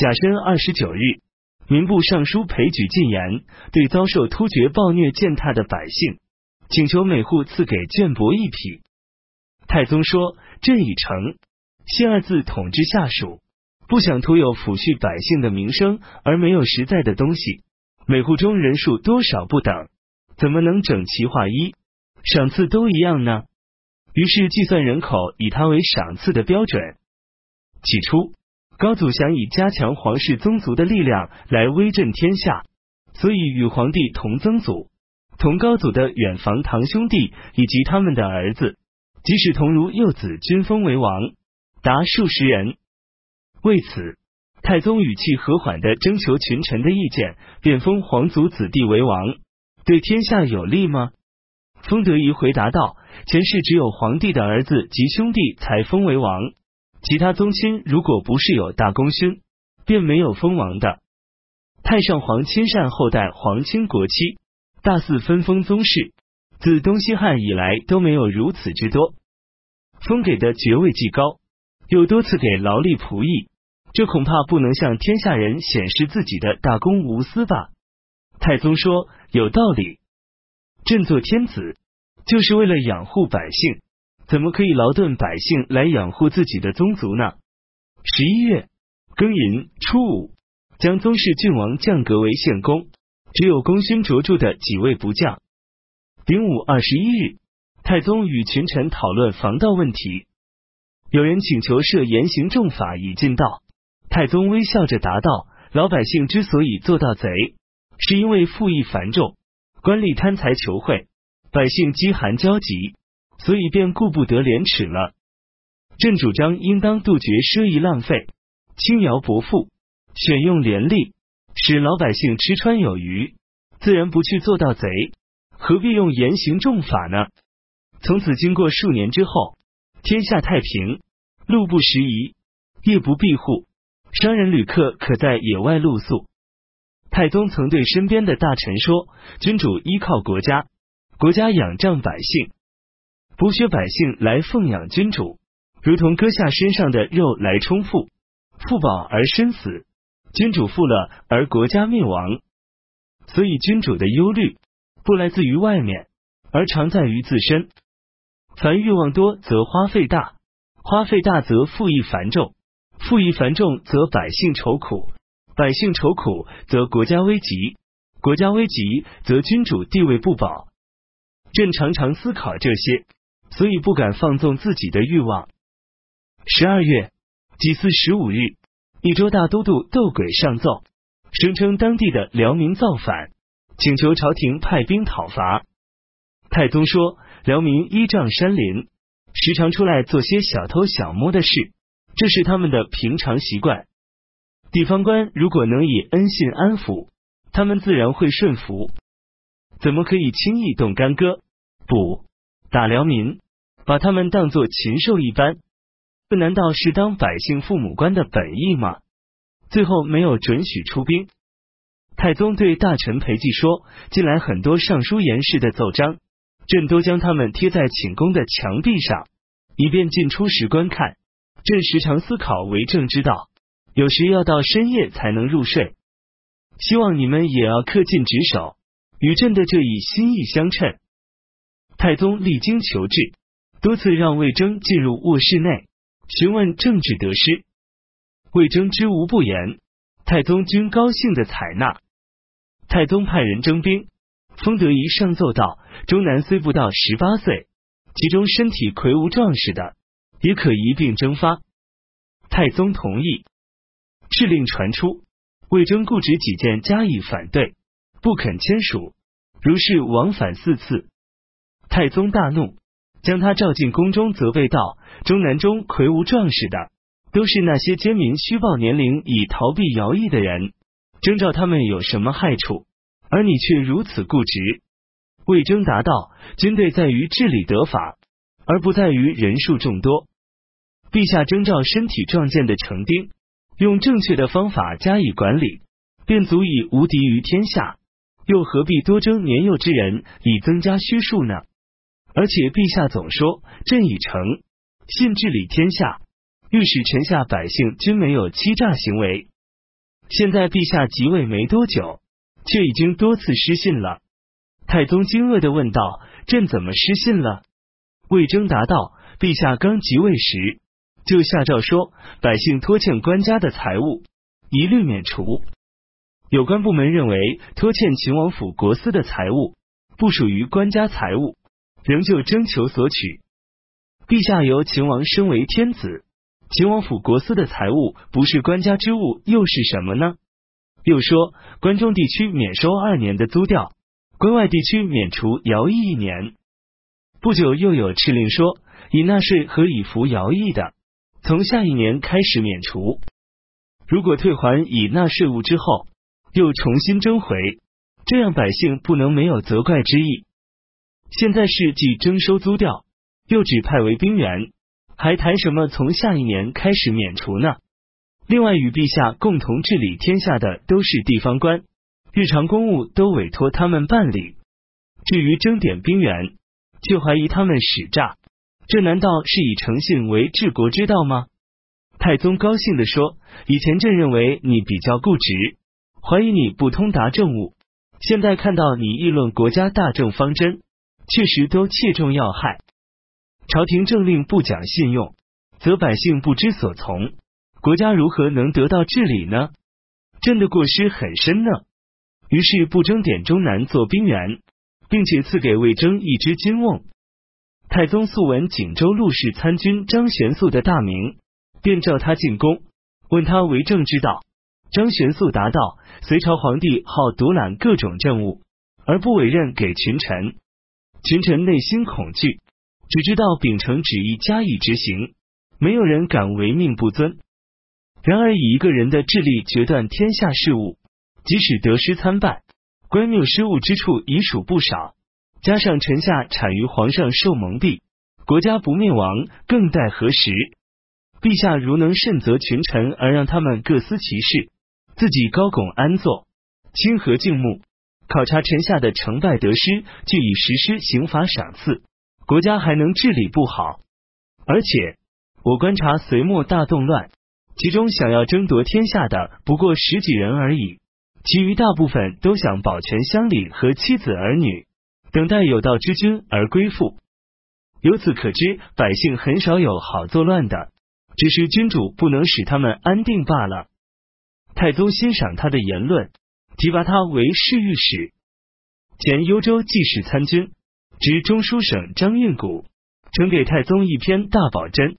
甲申二十九日，民部尚书裴举进言，对遭受突厥暴虐践踏的百姓，请求每户赐给绢帛一匹。太宗说：“朕已成，信二字统治下属，不想徒有抚恤百姓的名声，而没有实在的东西。每户中人数多少不等，怎么能整齐划一，赏赐都一样呢？”于是计算人口，以它为赏赐的标准。起初，高祖想以加强皇室宗族的力量来威震天下，所以与皇帝同曾祖、同高祖的远房堂兄弟以及他们的儿子，即使同如幼子，均封为王，达数十人。为此，太宗语气和缓的征求群臣的意见，便封皇族子弟为王，对天下有利吗？封德仪回答道：“前世只有皇帝的儿子及兄弟才封为王。”其他宗亲如果不是有大功勋，便没有封王的。太上皇亲善后代皇亲国戚，大肆分封宗室，自东西汉以来都没有如此之多。封给的爵位既高，又多次给劳力仆役，这恐怕不能向天下人显示自己的大公无私吧？太宗说：“有道理，朕做天子就是为了养护百姓。”怎么可以劳顿百姓来养护自己的宗族呢？十一月庚寅初五，将宗室郡王降格为县公，只有功勋卓著的几位不降。丙午二十一日，太宗与群臣讨论防盗问题，有人请求设严刑重法以禁盗，太宗微笑着答道：“老百姓之所以做盗贼，是因为赋役繁重，官吏贪财求贿，百姓饥寒交集。”所以便顾不得廉耻了。朕主张应当杜绝奢夷浪费，轻徭薄赋，选用廉吏，使老百姓吃穿有余，自然不去做盗贼。何必用严刑重法呢？从此经过数年之后，天下太平，路不拾遗，夜不闭户，商人旅客可在野外露宿。太宗曾对身边的大臣说：“君主依靠国家，国家仰仗百姓。”剥削百姓来奉养君主，如同割下身上的肉来充腹，富饱而身死，君主富了而国家灭亡。所以君主的忧虑不来自于外面，而常在于自身。凡欲望多则花费大，花费大则赋役繁重，赋役繁重则百姓愁苦，百姓愁苦则国家危急，国家危急则君主地位不保。朕常常思考这些。所以不敢放纵自己的欲望。十二月己巳十五日，益州大都督窦轨上奏，声称当地的辽民造反，请求朝廷派兵讨伐。太宗说：辽民依仗山林，时常出来做些小偷小摸的事，这是他们的平常习惯。地方官如果能以恩信安抚，他们自然会顺服。怎么可以轻易动干戈？不。打辽民，把他们当作禽兽一般，这难道是当百姓父母官的本意吗？最后没有准许出兵。太宗对大臣裴寂说：“近来很多尚书言事的奏章，朕都将他们贴在寝宫的墙壁上，以便进出时观看。朕时常思考为政之道，有时要到深夜才能入睡。希望你们也要恪尽职守，与朕的这一心意相称。”太宗历经求治，多次让魏征进入卧室内询问政治得失。魏征知无不言，太宗均高兴的采纳。太宗派人征兵，封德仪上奏道：中南虽不到十八岁，其中身体魁梧壮实的，也可一并征发。太宗同意。敕令传出，魏征固执己见，加以反对，不肯签署。如是往返四次。太宗大怒，将他召进宫中，责备道：“中南中魁梧壮士的，都是那些奸民虚报年龄以逃避徭役的人，征召他们有什么害处？而你却如此固执。”魏征答道：“军队在于治理得法，而不在于人数众多。陛下征召身体壮健的成兵，用正确的方法加以管理，便足以无敌于天下。又何必多征年幼之人，以增加虚数呢？”而且陛下总说朕已成，信治理天下，欲使臣下百姓均没有欺诈行为。现在陛下即位没多久，却已经多次失信了。太宗惊愕的问道：“朕怎么失信了？”魏征答道：“陛下刚即位时，就下诏说，百姓拖欠官家的财物，一律免除。有关部门认为，拖欠秦王府国司的财物不属于官家财物，仍旧征求索取。陛下由秦王身为天子，秦王府国司的财物不是官家之物，又是什么呢？又说，关中地区免收二年的租调。”关外地区免除徭役一年，不久又有敕令说，已纳税和已服徭役的，从下一年开始免除。如果退还已纳税物之后，又重新征回，这样百姓不能没有责怪之意。现在是既征收租调，又指派为兵员，还谈什么从下一年开始免除呢？另外，与陛下共同治理天下的都是地方官。日常公务都委托他们办理，至于征点兵员，却怀疑他们使诈，这难道是以诚信为治国之道吗？太宗高兴地说：“以前朕认为你比较固执，怀疑你不通达政务，现在看到你议论国家大政方针，确实都切中要害。朝廷政令不讲信用，则百姓不知所从，国家如何能得到治理呢？朕的过失很深呢。”于是不征点中南做兵员，并且赐给魏征一只金瓮。太宗素闻锦州陆氏参军张玄素的大名，便召他进宫，问他为政之道。张玄素答道：隋朝皇帝好独揽各种政务，而不委任给群臣，群臣内心恐惧，只知道秉承旨意加以执行，没有人敢违命不遵。然而以一个人的智力决断天下事务。即使得失参半，官谬失误之处已属不少。加上臣下产于皇上受蒙蔽，国家不灭亡，更待何时？陛下如能慎责群臣，而让他们各司其事，自己高拱安坐，清和静穆，考察臣下的成败得失，据以实施刑罚赏赐，国家还能治理不好。而且我观察隋末大动乱，其中想要争夺天下的不过十几人而已。其余大部分都想保全乡里和妻子儿女，等待有道之君而归附。由此可知，百姓很少有好作乱的，只是君主不能使他们安定罢了。太宗欣赏他的言论，提拔他为侍御史，前幽州记事参军，执中书省张运谷，呈给太宗一篇大宝箴，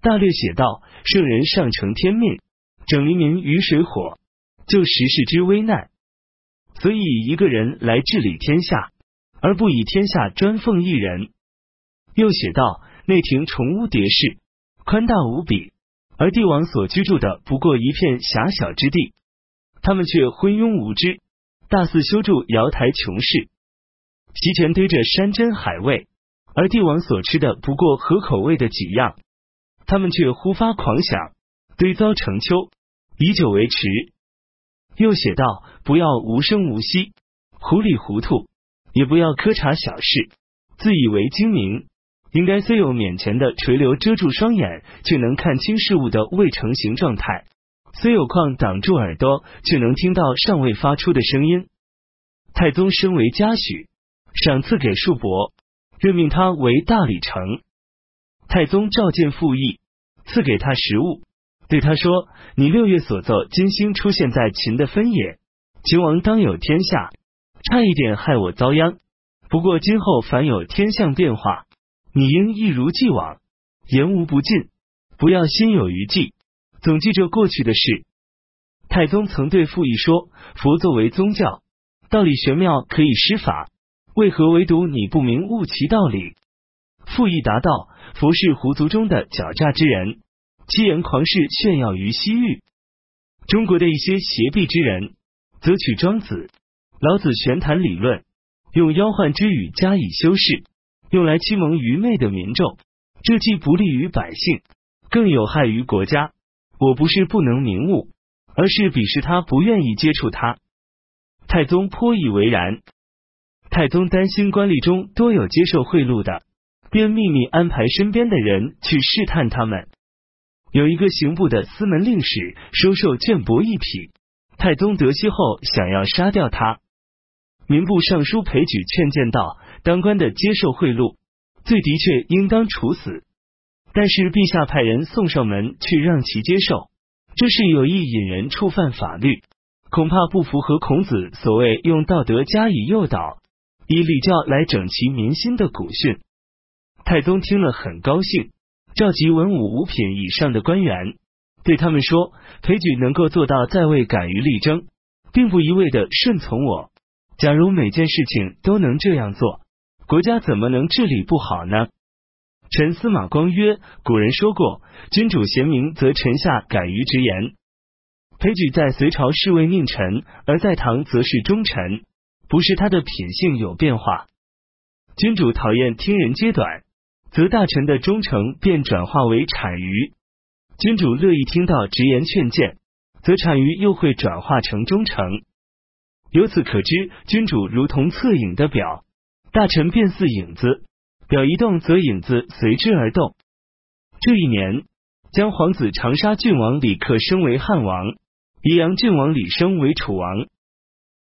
大略写道：圣人上承天命，整黎民于水火。就时世之危难，所以一个人来治理天下，而不以天下专奉一人。又写道：内廷重屋叠室，宽大无比，而帝王所居住的不过一片狭小之地，他们却昏庸无知，大肆修筑瑶台琼室，席前堆着山珍海味，而帝王所吃的不过合口味的几样，他们却忽发狂想，堆糟成丘，以酒为池。又写道：不要无声无息、糊里糊涂，也不要苛察小事，自以为精明。应该虽有面前的垂柳遮住双眼，却能看清事物的未成形状态；虽有框挡住耳朵，却能听到尚未发出的声音。太宗身为嘉许，赏赐给束帛，任命他为大理丞。太宗召见傅毅，赐给他食物。对他说：“你六月所奏，金星出现在秦的分野，秦王当有天下，差一点害我遭殃。不过今后凡有天象变化，你应一如既往，言无不尽，不要心有余悸，总记着过去的事。”太宗曾对傅毅说：“佛作为宗教，道理玄妙，可以施法，为何唯独你不明悟其道理？”傅毅答道：“佛是狐族中的狡诈之人。”欺言狂事，炫耀于西域。中国的一些邪僻之人，则取庄子、老子玄谈理论，用妖幻之语加以修饰，用来欺蒙愚昧的民众。这既不利于百姓，更有害于国家。我不是不能明悟，而是鄙视他，不愿意接触他。太宗颇以为然。太宗担心官吏中多有接受贿赂的，便秘密安排身边的人去试探他们。有一个刑部的司门令史收受绢帛一匹，太宗得悉后，想要杀掉他。民部尚书裴举劝谏道：“当官的接受贿赂，罪的确应当处死。但是陛下派人送上门去让其接受，这是有意引人触犯法律，恐怕不符合孔子所谓用道德加以诱导，以礼教来整齐民心的古训。”太宗听了很高兴，召集文武五品以上的官员。对他们说：“裴举能够做到在位敢于力争，并不一味的顺从我。假如每件事情都能这样做，国家怎么能治理不好呢？”陈司马光曰：“古人说过，君主贤明，则臣下敢于直言。裴举在隋朝是位佞臣，而在唐则是忠臣，不是他的品性有变化。君主讨厌听人揭短，则大臣的忠诚便转化为谄谀。”君主乐意听到直言劝谏，则谄谀又会转化成忠诚。由此可知，君主如同侧影的表，大臣便似影子，表一动，则影子随之而动。这一年，将皇子长沙郡王李克升为汉王，宜阳郡王李升为楚王。